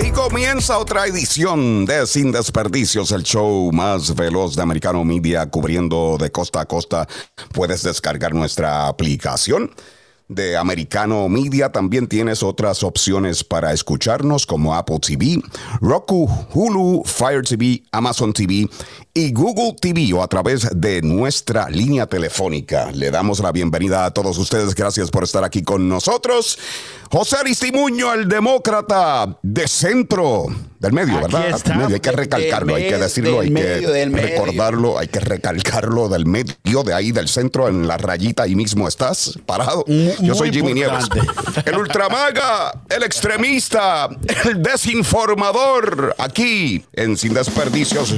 Así comienza otra edición de Sin Desperdicios, el show más veloz de Americano Media, cubriendo de costa a costa. Puedes descargar nuestra aplicación de Americano Media. También tienes otras opciones para escucharnos como Apple TV, Roku, Hulu, Fire TV, Amazon TV y Google TV o a través de nuestra línea telefónica. Le damos la bienvenida a todos ustedes. Gracias por estar aquí con nosotros. José Aristimuño, el demócrata de centro, del medio, ¿verdad? Hay que recalcarlo, hay que decirlo, hay que recordarlo, hay que recalcarlo del medio, de ahí del centro, en la rayita, ahí mismo estás parado. Yo soy Jimmy Nieves. El ultramaga, el extremista, el desinformador, aquí en Sin Desperdicios.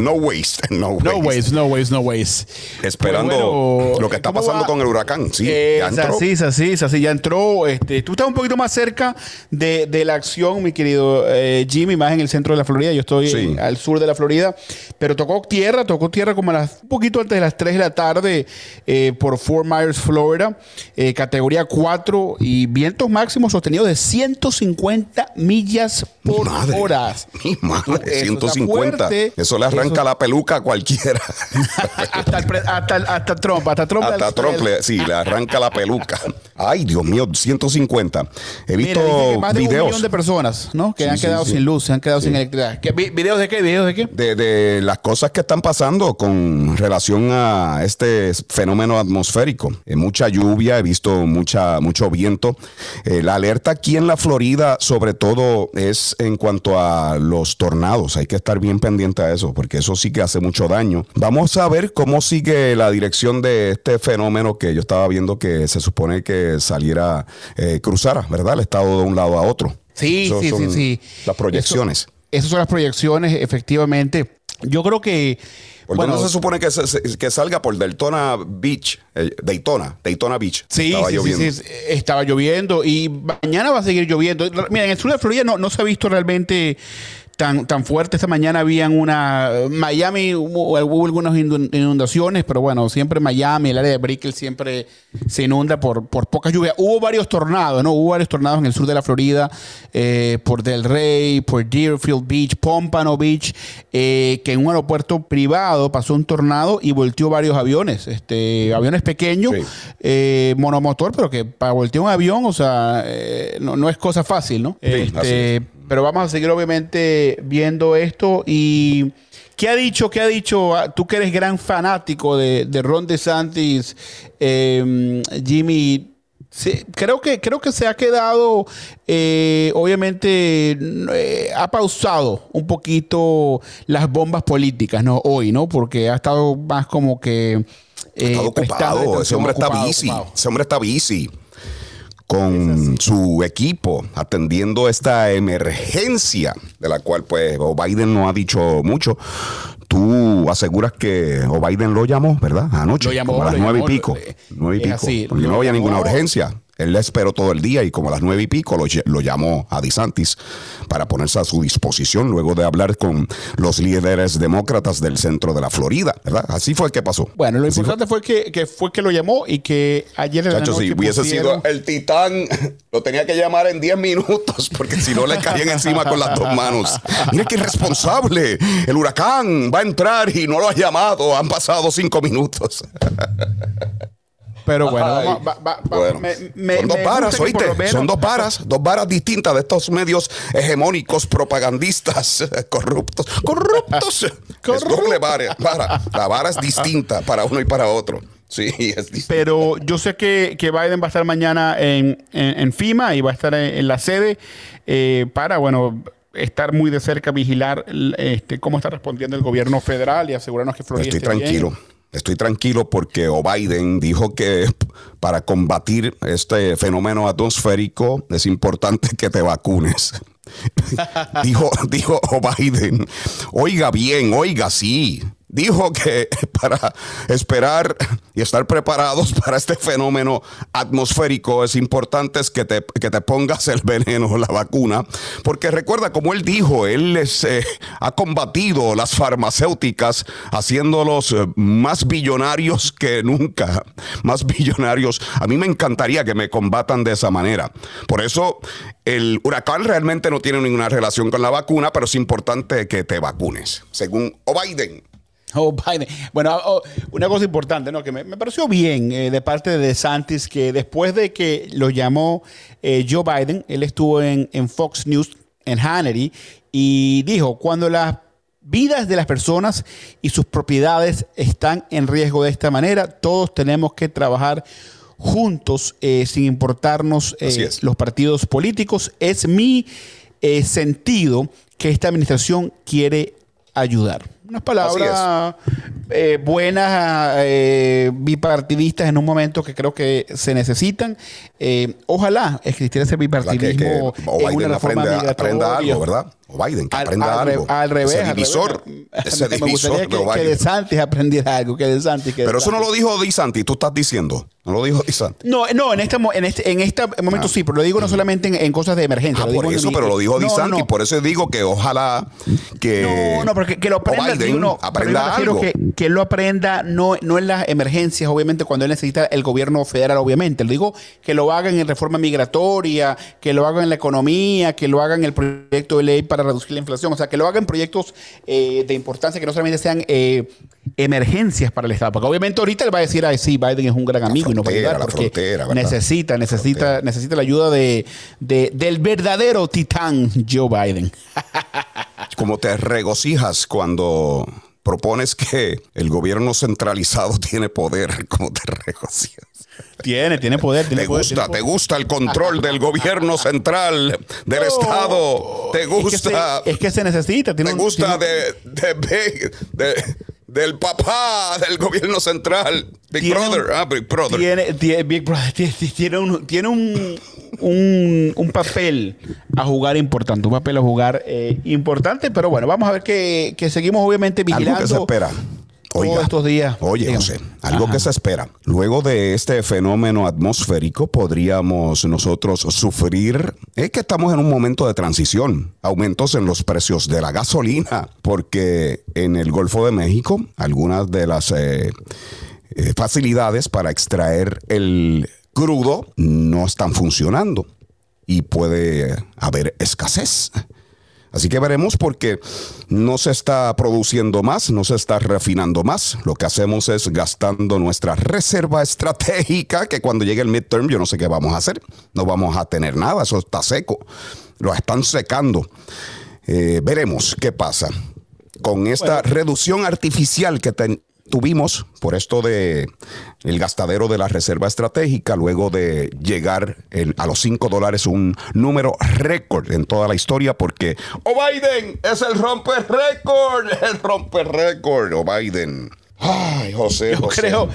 No waste, no waste. No waste, no waste, no waste. Esperando lo que está pasando con el huracán. Sí, ya entró. Así, así, así, ya entró. Este, tú estás un poquito más cerca de, de la acción, mi querido eh, Jimmy, más en el centro de la Florida. Yo estoy al sur de la Florida, pero tocó tierra, tocó tierra como a las, un poquito antes de las 3 de la tarde eh, por Fort Myers, Florida, eh, categoría 4 y vientos máximos sostenidos de 150 millas por hora. Mi madre, 150. Eso le arranca la peluca a cualquiera. hasta, hasta, hasta, Trump, hasta Trump. Hasta Trump, le, sí, le arranca la peluca. Ay, Dios mío, 150. He visto más de videos. un millón de personas, ¿no? Que han quedado sin luz, se han quedado sin electricidad. ¿Videos de qué? ¿Videos de qué? De, de, las cosas que están pasando con relación a este fenómeno atmosférico. Eh, mucha lluvia, he visto mucha, mucho viento. Eh, la alerta aquí en la Florida, sobre todo, es en cuanto a los tornados. Hay que estar bien pendiente a eso, porque eso sí que hace mucho daño. Vamos a ver cómo sigue la dirección de este fenómeno que yo estaba viendo que se supone que saliera, eh, cruzara, ¿verdad? El estado de un lado a otro. Sí, sí, sí, sí. Las proyecciones. esas son las proyecciones, efectivamente. Yo creo que... bueno, no se supone que, que salga por Daytona Beach, eh, Daytona, Daytona Beach. Sí, estaba lloviendo. Sí, estaba lloviendo y mañana va a seguir lloviendo. Mira, en el sur de Florida no, no se ha visto realmente tan, fuerte. Esta mañana habían una. Miami hubo, algunas inundaciones, pero bueno, siempre Miami, el área de Brickell siempre se inunda por, por poca lluvia. Hubo varios tornados, ¿no? Hubo varios tornados en el sur de la Florida, eh, por Del Rey, por Deerfield Beach, Pompano Beach, eh, que en un aeropuerto privado pasó un tornado y volteó varios aviones. Este, aviones pequeños, eh, monomotor, pero que para voltear un avión, o sea, no, es cosa fácil, ¿no? este, pero vamos a seguir obviamente viendo esto y... ¿Qué ha dicho, qué ha dicho, ah, tú que eres gran fanático de, Ron DeSantis, eh, Jimmy? creo, que, creo que se ha quedado, eh, obviamente, eh, ha pausado un poquito las bombas políticas, ¿no? Hoy, ¿no? Porque ha estado más como que... ha estado ocupado, ese hombre está busy, ese hombre está busy con su equipo atendiendo esta emergencia de la cual pues Biden no ha dicho mucho. Tú aseguras que o Biden lo llamó, ¿verdad? Anoche, lo llamó, como a las nueve y pico. Nueve y pico. porque no había ninguna urgencia. Él le esperó todo el día y como a las nueve y pico lo, llamó a DeSantis para ponerse a su disposición luego de hablar con los líderes demócratas del centro de la Florida, ¿verdad? Así fue que pasó. Bueno, lo importante fue. que, fue que lo llamó y que ayer en Chacho, si hubiese sido el titán, lo tenía que llamar en 10 minutos porque si no le caían encima con las dos manos. Mira qué irresponsable. El huracán va a entrar y no lo ha llamado. Han pasado cinco minutos. Pero bueno, son dos varas, oíste. Son dos varas, dos varas distintas de estos medios hegemónicos, propagandistas, corruptos. Corruptos. Es doble vara, La vara es distinta para uno y para otro. Sí, es distinta. Pero yo sé que, Biden va a estar mañana en, en, FIMA y va a estar en, la sede eh, para, bueno, estar muy de cerca, vigilar este, cómo está respondiendo el gobierno federal y asegurarnos que Florida Estoy tranquilo. Estoy tranquilo porque o Biden dijo que para combatir este fenómeno atmosférico es importante que te vacunes. dijo, dijo Biden, oiga bien, oiga sí, dijo que para esperar y estar preparados para este fenómeno atmosférico es importante que te, que te pongas el veneno, la vacuna, porque recuerda, como él dijo, él les, eh, ha combatido las farmacéuticas haciéndolos eh, más billonarios que nunca, más billonarios. A mí me encantaría que me combatan de esa manera. Por eso el huracán realmente no tiene ninguna relación con la vacuna, pero es importante que te vacunes, según O'Biden. Oh, Biden. Bueno, oh, una cosa importante, ¿no? Que me, pareció bien eh, de parte de DeSantis que después de que lo llamó eh, Joe Biden, él estuvo en, Fox News, en Hannity, y dijo, cuando las vidas de las personas y sus propiedades están en riesgo de esta manera, todos tenemos que trabajar juntos eh, sin importarnos los partidos políticos. Es mi sentido que esta administración quiere ayudar unas palabras eh, buenas, eh, bipartidistas en un momento que creo que se necesitan. Eh, ojalá existiera ese bipartidismo en una reforma aprenda algo, ¿verdad? O Biden, que aprenda algo. Al revés. Ese divisor, ese me gustaría que, que De Santis aprendiera algo, que De Santis. Pero eso no lo dijo De Santis, tú estás diciendo. No lo dijo De Santis. No, no, en este, en este, en este momento ah. sí, pero lo digo no solamente en, cosas de emergencia. Ah, por eso, pero lo dijo De Santis, por eso digo que ojalá que. No, no, porque que lo aprenda. Biden aprenda algo. Que, que lo aprenda no, no en las emergencias, obviamente, cuando él necesita el gobierno federal, obviamente. Lo digo que lo hagan en reforma migratoria, que lo hagan en la economía, que lo hagan en el proyecto de ley para reducir la inflación. O sea, que lo hagan proyectos eh, de importancia que no solamente sean eh, emergencias para el Estado. Porque obviamente ahorita él va a decir, ay, sí, Biden es un gran amigo y no va a ayudar. Porque necesita, necesita, necesita la ayuda de, del verdadero titán Joe Biden. Como te regocijas cuando propones que el gobierno centralizado tiene poder, como te regocijas. Tiene, tiene poder. te gusta, te gusta el control del gobierno central, del Estado. Te gusta. Es que se, necesita. te gusta de, del papá del gobierno central, Big Brother. ah, Big Brother. Tiene, Big Brother tiene, un, tiene un, un, papel a jugar importante, un papel a jugar eh, importante, pero bueno, vamos a ver que, que seguimos obviamente vigilando. Algo que se espera. Oiga, estos días. Oye, José, algo que se espera. Luego de este fenómeno atmosférico, podríamos nosotros sufrir, es que estamos en un momento de transición, aumentos en los precios de la gasolina, porque en el Golfo de México, algunas de las eh, eh, facilidades para extraer el crudo no están funcionando y puede haber escasez. Así que veremos porque no se está produciendo más, no se está refinando más. Lo que hacemos es gastando nuestra reserva estratégica, que cuando llegue el midterm yo no sé qué vamos a hacer. No vamos a tener nada, eso está seco. Lo están secando. Eh, veremos qué pasa con esta reducción artificial que, tuvimos por esto de el gastadero de la reserva estratégica, luego de llegar a los 5 dólares, un número récord en toda la historia, porque O Biden es el romper récord, el romper récord, O Biden. Ay, José, yo creo,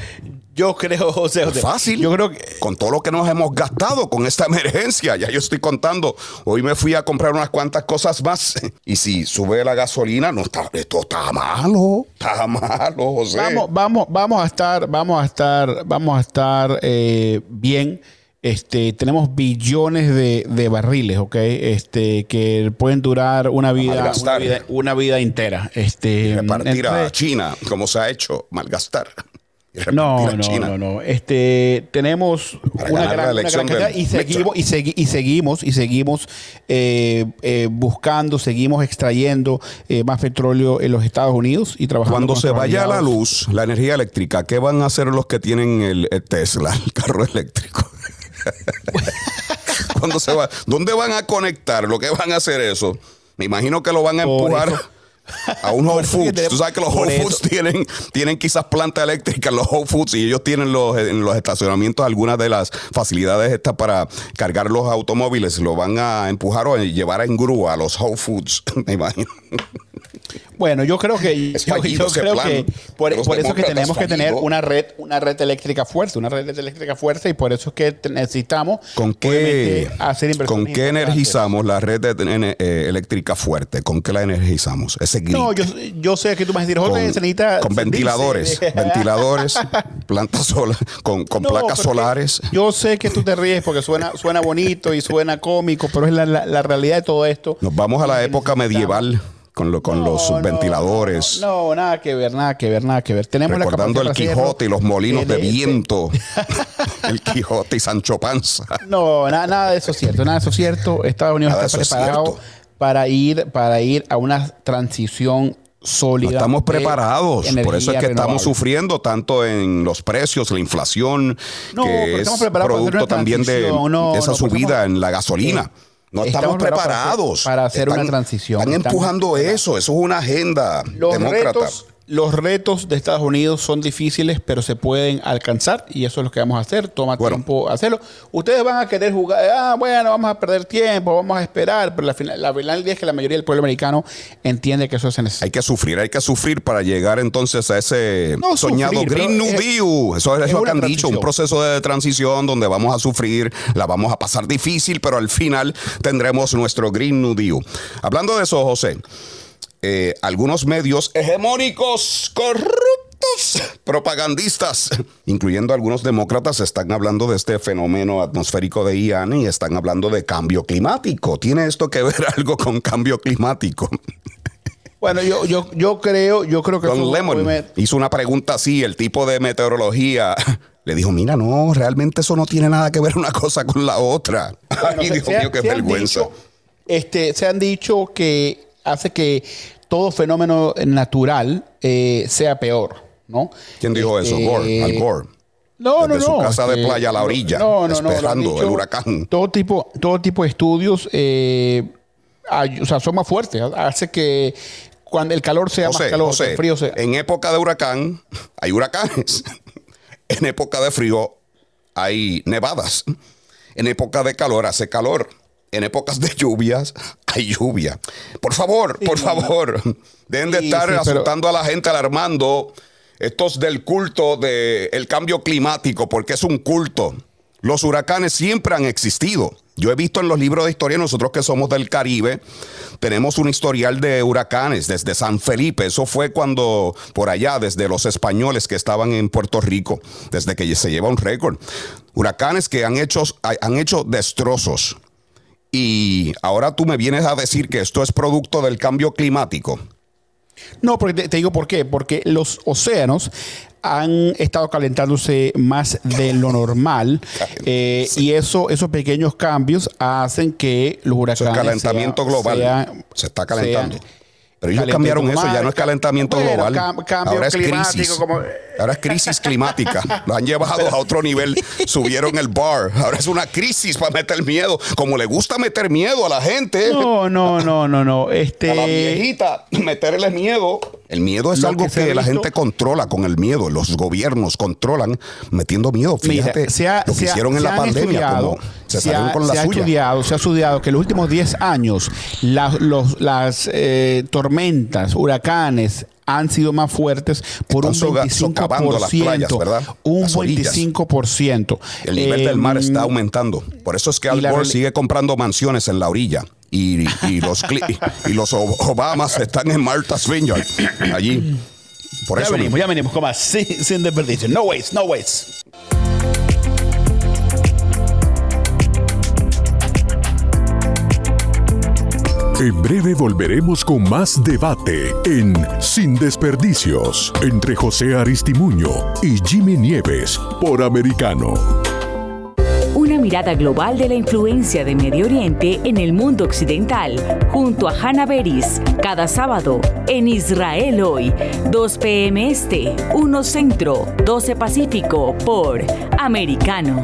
yo creo, José, Fácil. Yo creo que. Con todo lo que nos hemos gastado con esta emergencia, ya yo estoy contando. Hoy me fui a comprar unas cuantas cosas más. Y si sube la gasolina, no está, esto está malo. Está malo, José. Vamos, vamos, vamos a estar, vamos a estar, vamos a estar eh, bien. Este, tenemos billones de, barriles, ¿ok? Este, que pueden durar una vida, una vida, entera. Este, repartir a China, como se ha hecho, malgastar. No, no, no, no. Este, tenemos una gran, cantidad y seguimos, y, seguimos y seguimos eh, eh, buscando, seguimos extrayendo eh, más petróleo en los Estados Unidos y trabajando. Cuando se vaya la luz, la energía eléctrica, ¿qué van a hacer los que tienen el, Tesla, el carro eléctrico? Cuando se va, ¿dónde van a conectar? ¿Lo que van a hacer eso? Me imagino que lo van a empujar a un Whole Foods. Tú sabes que los Whole Foods tienen, tienen quizás planta eléctrica en los Whole Foods y ellos tienen los, en los estacionamientos algunas de las facilidades estas para cargar los automóviles. Lo van a empujar o a llevar en grúa a los Whole Foods, me imagino. Bueno, yo creo que Es yo, creo plan que por, por eso que tenemos que tener una red una red eléctrica fuerte, una red eléctrica fuerte y por eso es que necesitamos ¿Con qué, obviamente, hacer inversiones ¿Con qué energizamos la red de- eh, eléctrica fuerte? ¿Con qué la energizamos? Ese grid. No, yo, yo sé que tú me vas a decir, Jorge, con, se necesita con ventiladores, ventiladores, plantas solar, con, con No, placas solares. Yo sé que tú te ríes porque suena, suena bonito y suena cómico, pero es la, la- la realidad de todo esto. Nos vamos a la época medieval con, lo- con No, los no, ventiladores. No, no, nada que ver, nada que ver, nada que ver. Tenemos Recordando la el. Quijote y los molinos de Eh, eh, viento. el Quijote y Sancho Panza. No, na- nada de eso es cierto, nada de eso es cierto. Estados Unidos Nada está preparado para ir, para ir a una transición sólida. No estamos preparados. Por eso es que estamos sufriendo tanto en los precios, la inflación, No, que es estamos preparados para hacer producto también de. No, de esa subida estamos- en la gasolina. No estamos, estamos preparados para hacer- preparados. para hacer una transición. Están empujando eso. Eso es una agenda Los demócrata. retos, los retos de Estados Unidos son difíciles, pero se pueden alcanzar y eso es lo que vamos a hacer. Toma Bueno. tiempo hacerlo. Ustedes van a querer jugar, ah, bueno, vamos a perder tiempo, vamos a esperar, pero la final, la final es que la mayoría del pueblo americano entiende que eso es necesario. Hay que sufrir, hay que sufrir para llegar entonces a ese No soñado sufrir, Green New es- Deal. Eso es, es lo que han dicho, un proceso de transición donde vamos a sufrir, la vamos a pasar difícil, pero al final tendremos nuestro Green New Deal. Hablando de eso, José, eh, algunos medios hegemónicos corruptos, propagandistas, incluyendo algunos demócratas, están hablando de este fenómeno atmosférico de Ian y están hablando de cambio climático. ¿Tiene esto que ver algo con cambio climático? Bueno, yo, yo, yo creo, yo creo que Don Lemon hizo una pregunta así, el tipo de meteorología le dijo, mira, no, realmente eso no tiene nada que ver una cosa con la otra. Bueno, Ay, se- Dios se mío, qué vergüenza. dicho, este, se han dicho que hace que todo fenómeno natural eh, sea peor, ¿no? ¿Quién dijo eso? Este, Gore, Al Gore. No, Desde no, su no. casa de este, playa a la orilla, no, no, esperando dicho el huracán. Todo tipo, todo tipo de estudios, eh, ay- o sea, son más fuertes. Hace que cuando el calor sea José, más calor, José, el frío sea. en época de huracán hay huracanes. en época de frío hay nevadas. En época de calor hace calor. En épocas de lluvias hay lluvia. Por favor, por favor, dejen de Sí, estar sí, pero- asustando a la gente, alarmando estos del culto del cambio climático, porque es un culto. Los huracanes siempre han existido. Yo he visto en los libros de historia, nosotros que somos del Caribe, tenemos un historial de huracanes desde San Felipe. Eso fue cuando, por allá, desde los españoles que estaban en Puerto Rico, desde que se lleva un récord. Huracanes que han hecho, han hecho destrozos. Y ahora tú me vienes a decir que esto es producto del cambio climático. No, porque te, te digo por qué. Porque los océanos han estado calentándose más de lo normal eh, y eso, esos pequeños cambios hacen que los huracanes es calentamiento global. se está calentando. Pero ellos cambiaron eso, ya no es calentamiento bueno, global. cam- Ahora es crisis. como- Ahora es crisis climática. Lo han llevado a otro nivel. Subieron el bar. Ahora es una crisis para meter miedo. Como le gusta meter miedo a la gente. No, no, no, no, no. Este, A la viejita, meterle miedo. El miedo es Lo algo que la gente controla con el miedo. Los gobiernos controlan metiendo miedo. Mira, Fíjate se ha- lo que se hicieron en la pandemia. estudiado, como se, ha- con la se ha estudiado, se ha estudiado que en los últimos 10 años la- los- las eh, tormentas, huracanes han sido más fuertes por Están un soga- 25%. socavando las playas, ¿verdad? Un Las orillas. 25%. El nivel del mar está aumentando. Por eso es que Al Gore sigue comprando mansiones en la orilla. Y, y los, y los Obamas están en Martha's Vineyard, allí. Por Ya eso venimos, ya venimos, con más, sin, sin desperdicio. No waste, no waste. En breve volveremos con más debate en Sin Desperdicios entre José Aristimuño y Jimmy Nieves por Americano. Una mirada global de la influencia de Medio Oriente en el mundo occidental, junto a Hannah Beris, cada sábado en Israel hoy, 2 p.m. Este, 1 Centro, 12 Pacífico, por Americano.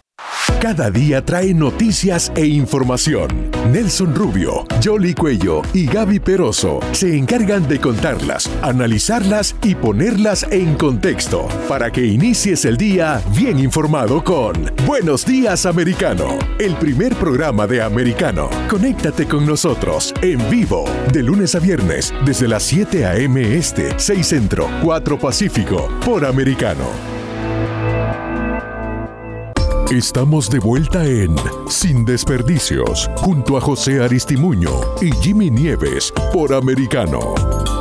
cada día trae noticias e información. Nelson Rubio, Jolly Cuello y Gaby Peroso se encargan de contarlas, analizarlas y ponerlas en contexto para que inicies el día bien informado con Buenos Días Americano, el primer programa de Americano. Conéctate con nosotros en vivo de lunes a viernes desde las 7 a.m. Este, 6 Centro, 4 Pacífico por Americano. Estamos de vuelta en Sin Desperdicios, junto a José Aristimuño y Jimmy Nieves por Americano.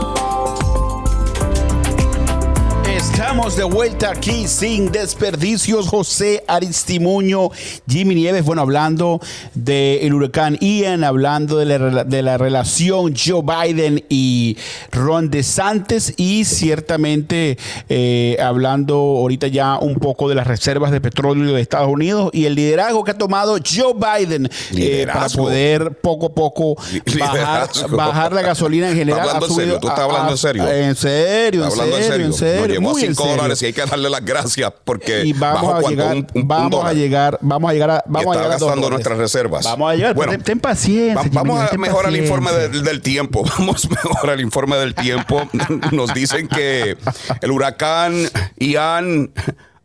Estamos de vuelta aquí sin desperdicios. José Aristimuño, Jimmy Nieves, bueno, hablando del huracán Ian, hablando de la, de la, relación Joe Biden y Ron DeSantis y ciertamente eh, hablando ahorita ya un poco de las reservas de petróleo de Estados Unidos y el liderazgo que ha tomado Joe Biden eh, para poder poco a poco bajar, bajar, la gasolina en general. Hablando en serio, tú estás hablando en serio. En serio, en serio, en serio. Muy dólares y hay que darle las gracias porque y vamos a llegar, vamos a llegar, vamos a llegar a, vamos a llegar gastando nuestras reservas. Vamos a llegar, bueno, ten, paciencia. vamos a mejorar el informe del tiempo. Vamos a mejorar el informe del tiempo. Nos dicen que el huracán Ian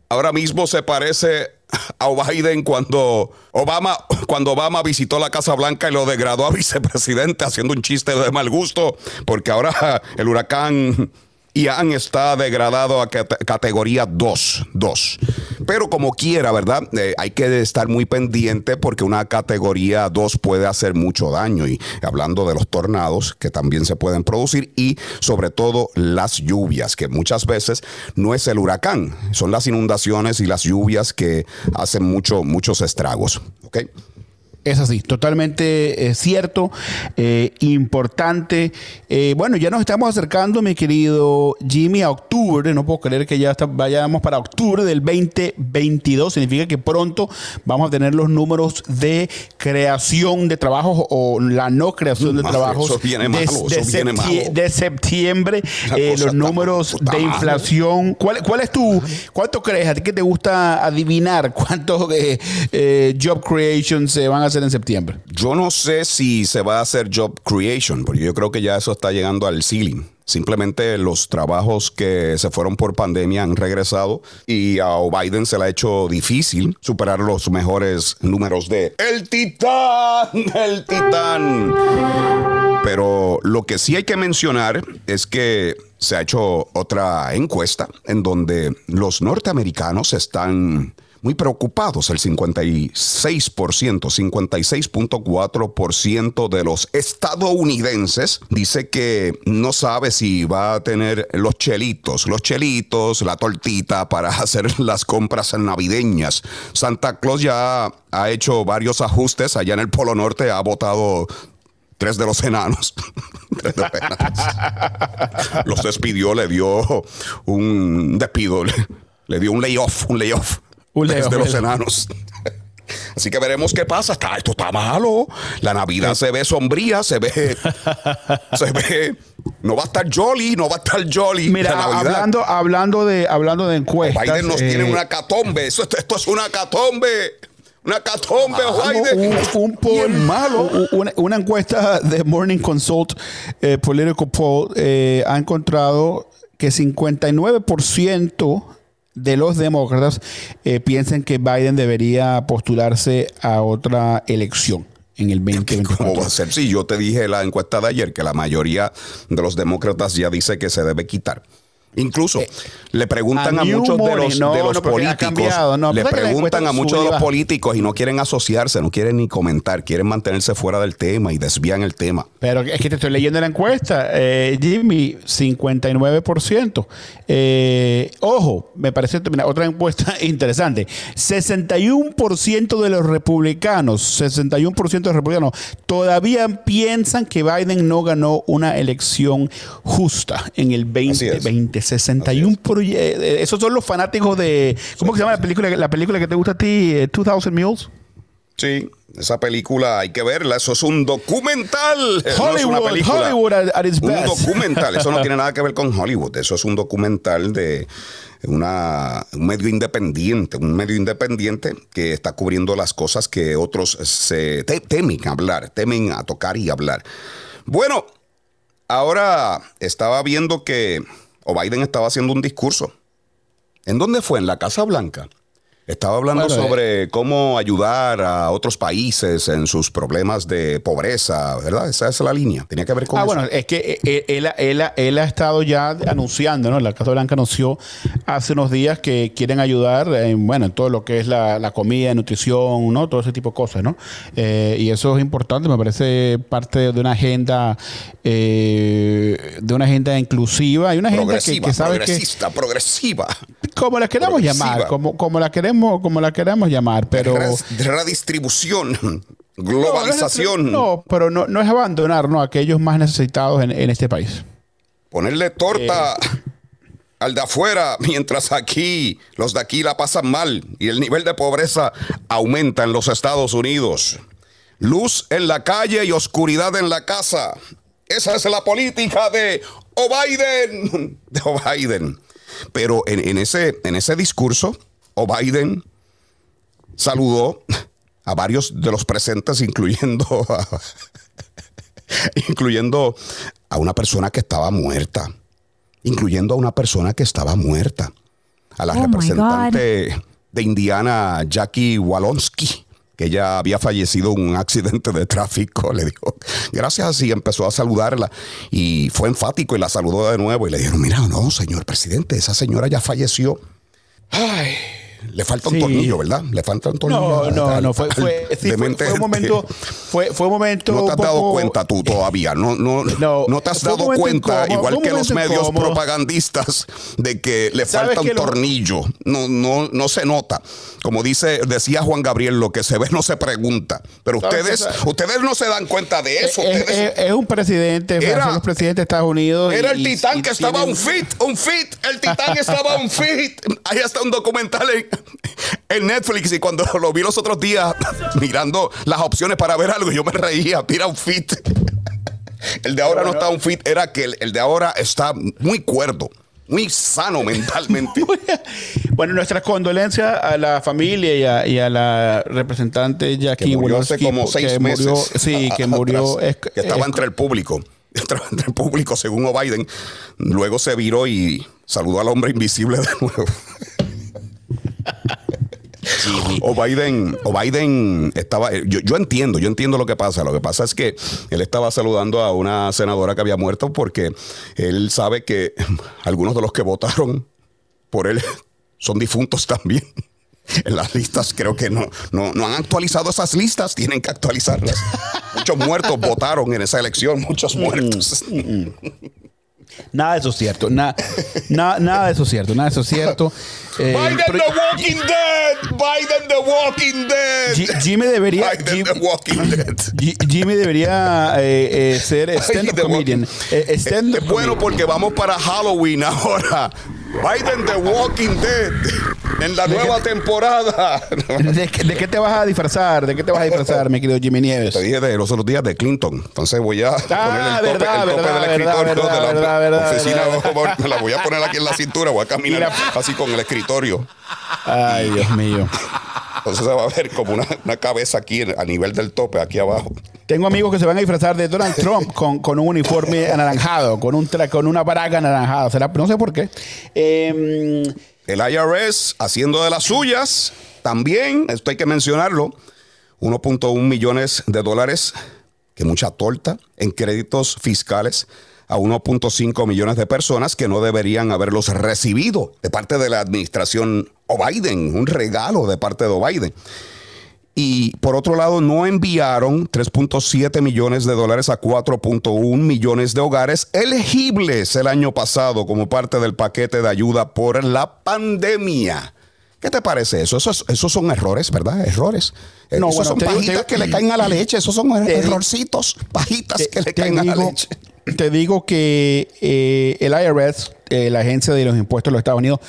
ahora mismo se parece a Biden cuando Obama, cuando Obama visitó la Casa Blanca y lo degradó a vicepresidente haciendo un chiste de mal gusto, porque ahora el huracán Ian está degradado a categoría 2, 2. Pero como quiera, ¿verdad? Eh, hay que estar muy pendiente porque una categoría 2 puede hacer mucho daño. Y hablando de los tornados que también se pueden producir y sobre todo las lluvias, que muchas veces no es el huracán, son las inundaciones y las lluvias que hacen mucho, muchos estragos. ¿ok? Es así, totalmente eh, cierto, eh, importante. Eh, bueno, ya nos estamos acercando, mi querido Jimmy, a octubre. No puedo creer que ya vayamos para octubre del 2022. Significa que pronto vamos a tener los números de creación de trabajos o la no creación de trabajos de, septiembre. los números de inflación. ¿Cuál, ¿Cuál, es tu, cuánto crees? ¿A ti que te gusta adivinar cuántos job creation se van a hacer? En septiembre? Yo no sé si se va a hacer job creation, porque yo creo que ya eso está llegando al ceiling. Simplemente los trabajos que se fueron por pandemia han regresado y a Biden se le ha hecho difícil superar los mejores números de El Titán, el Titán. Pero lo que sí hay que mencionar es que se ha hecho otra encuesta en donde los norteamericanos están muy preocupados. El 56%, 56.4% de los estadounidenses dice que no sabe si va a tener los chelitos, los chelitos, la tortita para hacer las compras navideñas. Santa Claus ya ha hecho varios ajustes allá en el Polo Norte, ha votado tres de los enanos. los despidió, le dio un despido, le, dio un layoff, un layoff. Un layoff de los enanos. Así que veremos qué pasa. Está, esto está malo. La Navidad se ve sombría, se ve. se ve. No va a estar jolly, no va a estar jolly. Mira, hablando, hablando, de, hablando de encuestas. Biden nos tiene eh, una catombe. esto es una catombe. Una catombe, un, malo. Una, encuesta de Morning Consult eh, Political Poll eh, ha encontrado que 59% de los demócratas eh, piensan que Biden debería postularse a otra elección en el 2024. ¿Cómo va a ser? Sí, yo te dije la encuesta de ayer que la mayoría de los demócratas ya dice que se debe quitar. Incluso eh, le preguntan a, muchos de los, políticos, le preguntan a muchos de los políticos y no quieren asociarse, no quieren ni comentar, quieren mantenerse fuera del tema y desvían el tema. Pero es que te estoy leyendo la encuesta, eh, Jimmy, 59%. Eh, ojo, me parece otra encuesta interesante. 61% de los republicanos, 61% de los republicanos todavía piensan que Biden no ganó una elección justa en el 2020. 61 proyectos. Eh, esos son los fanáticos de. ¿Cómo se llama la película, la película que te gusta a ti? 2000 eh, Mules. Sí, esa película hay que verla. Eso es un documental. Hollywood, Hollywood at, its best. Un documental. Eso no tiene nada que ver con Hollywood. Eso es un documental de una, un medio independiente. Un medio independiente que está cubriendo las cosas que otros se temen hablar, temen a tocar y hablar. Bueno, ahora estaba viendo que o Biden estaba haciendo un discurso. ¿En dónde fue? En la Casa Blanca. Estaba hablando sobre eh, cómo ayudar a otros países en sus problemas de pobreza, ¿verdad? Esa es la línea. Tenía que ver con ah, eso. bueno, es que eh, eh, él, ha estado ya anunciando, ¿no? La Casa Blanca anunció hace unos días que quieren ayudar, en, bueno, en todo lo que es la, comida, nutrición, ¿no? Todo ese tipo de cosas, ¿no? y eso es importante, me parece parte de una agenda, de una agenda inclusiva y una agenda que, que sabe progresista, progresiva. Como la queramos llamar, como, como la queremos como la queremos llamar, pero... Redistribución, globalización. No, pero no, no, es abandonar ¿no? a aquellos más necesitados en, este país. Ponerle torta eh. al de afuera, mientras aquí los de aquí la pasan mal y el nivel de pobreza aumenta en los Estados Unidos. Luz en la calle y oscuridad en la casa. Esa es la política de O'Biden. De O'Biden. Pero en, ese, en ese discurso, o Biden saludó a varios de los presentes, incluyendo a, incluyendo a una persona que estaba muerta, incluyendo a una persona que estaba muerta, a la oh representante de Indiana, Jackie Walonsky, que ella había fallecido en un accidente de tráfico. Le dijo, gracias, y empezó a saludarla. Y fue enfático y la saludó de nuevo. Y le dijeron, mira, no, señor presidente, esa señora ya falleció. Ay, le falta un tornillo, ¿verdad? Le falta un tornillo. No, no, no. Fue, fue, fue, un momento. Fue, fue un momento. No te has dado cuenta tú todavía. No, no, no, te has dado cuenta, igual que los medios propagandistas, de que le falta un tornillo. No, no, no se nota. Como dice, decía Juan Gabriel, lo que se ve no se pregunta. Pero ustedes, ustedes no se dan cuenta de eso. Es, un presidente, era, los presidentes de Estados Unidos. Era el titán que estaba un fit, un fit. El titán estaba un fit. Ahí está un documental en, en Netflix y cuando lo vi los otros días mirando las opciones para ver algo, yo me reía, mira un fit. El de ahora no está un fit, era que el, de ahora está muy cuerdo muy sano mentalmente. bueno, nuestras condolencias a la familia y a, la representante Jackie que murió hace como seis que meses. Murió, sí, que murió. que estaba entre el público. Estaba entre el público, según Biden. Luego se viró y saludó al hombre invisible de nuevo. O Biden, o Biden estaba, yo, yo, entiendo, yo entiendo lo que pasa. Lo que pasa es que él estaba saludando a una senadora que había muerto porque él sabe que algunos de los que votaron por él son difuntos también. En las listas creo que no, no, no han actualizado esas listas, tienen que actualizarlas. Muchos muertos votaron en esa elección, muchos muertos. Nada de eso es cierto. Nada, nada, nada de eso es cierto. Nada de eso es cierto. Eh, Biden pero- the Walking Dead. Biden the Walking Dead. Ji- Jimmy debería. Biden Jim- the Walking Dead. Ji- Jimmy debería eh, eh, ser stand-up comedian. Walking- Eh, stand-up Es bueno comedian. porque vamos para Halloween ahora. Biden the Walking Dead. En la nueva temporada. ¿De, qué- de qué te vas a disfrazar? ¿De qué te vas a disfrazar, mi querido Jimmy Nieves? Te dije de los otros días de Clinton. Entonces voy a poner el tope, Ah, verdad, el tope verdad, del escritorio verdad, de la verdad, oficina. Me la voy a poner aquí en la cintura. Voy a caminar así con el escritorio. Ay, Dios mío. Entonces se va a ver como una, una cabeza aquí a nivel del tope, aquí abajo. Tengo amigos que se van a disfrazar de Donald Trump con, con un uniforme anaranjado, con, un tra- con una braga anaranjada. ¿Será? No sé por qué. Eh, El IRS haciendo de las suyas. También, esto hay que mencionarlo, 1.1 millones de dólares, que mucha torta, en créditos fiscales a 1.5 millones de personas que no deberían haberlos recibido de parte de la administración o Biden, un regalo de parte de Biden. Y por otro lado, no enviaron 3.7 millones de dólares a 4.1 millones de hogares elegibles el año pasado como parte del paquete de ayuda por la pandemia. ¿Qué te parece eso? Esos, esos son errores, ¿verdad? Errores. Eh, No, esos bueno, son te pajitas te- que le caen a la leche. Esos son digo- errorcitos, pajitas que le caen a la leche. te digo que eh, el IRS, eh, la agencia de los impuestos de los Estados Unidos,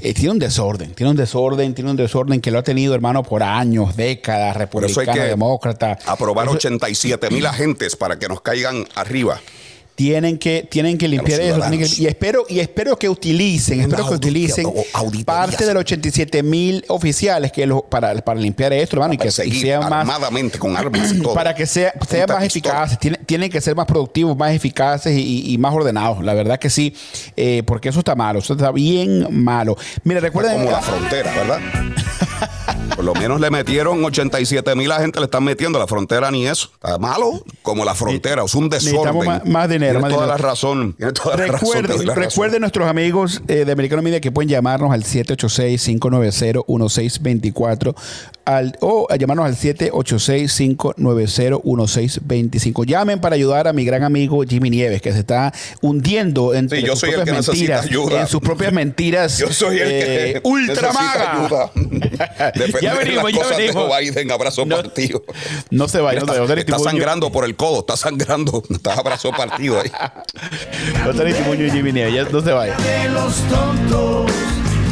tiene un desorden, tiene un desorden, tiene un desorden que lo ha tenido, hermano, por años, décadas, republicano, demócrata. aprobar Eso- 87 mil agentes para que nos caigan arriba. Tienen que tienen que limpiar los eso que- y espero y espero que utilicen espero que utilicen parte de los 87 mil oficiales que lo- para, para limpiar esto hermano y que sea más con armas y todo. para que sea, sea más eficaces, tienen, tienen que ser más productivos, más eficaces y, más ordenados. La verdad que sí, eh, porque eso está malo, eso está bien malo. Mira, recuerden. como la frontera, ¿verdad? Por lo menos le metieron 87 mil a gente, le están metiendo la frontera ni eso. Está malo como la frontera, es un desorden. más- más dinero, Tiene más toda dinero. la razón. Tiene toda la razón. razón. nuestros amigos eh, de Americano Media que pueden llamarnos al 786-590-1624 al, o a llamarnos al 786-590-1625. Llamen para ayudar a mi gran amigo Jimmy Nieves, que se está hundiendo Sí, yo sus soy el propias mentiras. ayuda. En sus propias mentiras. Yo soy el eh, que ultra necesita maga. ayuda. Defender Ya venimos, las ya cosas venimos. de Biden, abrazo No- partido. No se vaya, no se vaya. Está, sangrando por el codo, está sangrando, está abrazo partido ahí. De Jimmy Nieves, ya no se vaya. de los tontos.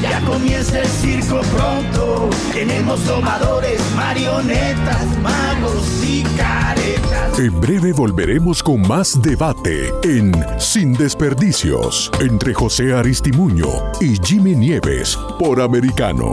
Ya comienza el circo pronto. Tenemos domadores, marionetas, magos y caretas. En breve volveremos con más debate en Sin Desperdicios entre José Aristimuño y Jimmy Nieves por Americano.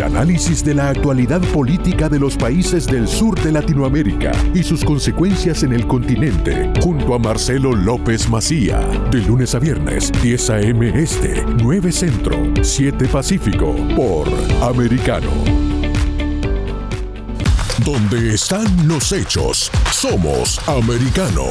El análisis de la actualidad política de los países del sur de Latinoamérica y sus consecuencias en el continente, junto a Marcelo López Macía, de lunes a viernes, 10 a.m. Este, 9 Centro, 7 Pacífico, por Americano. Donde están los hechos, somos Americano.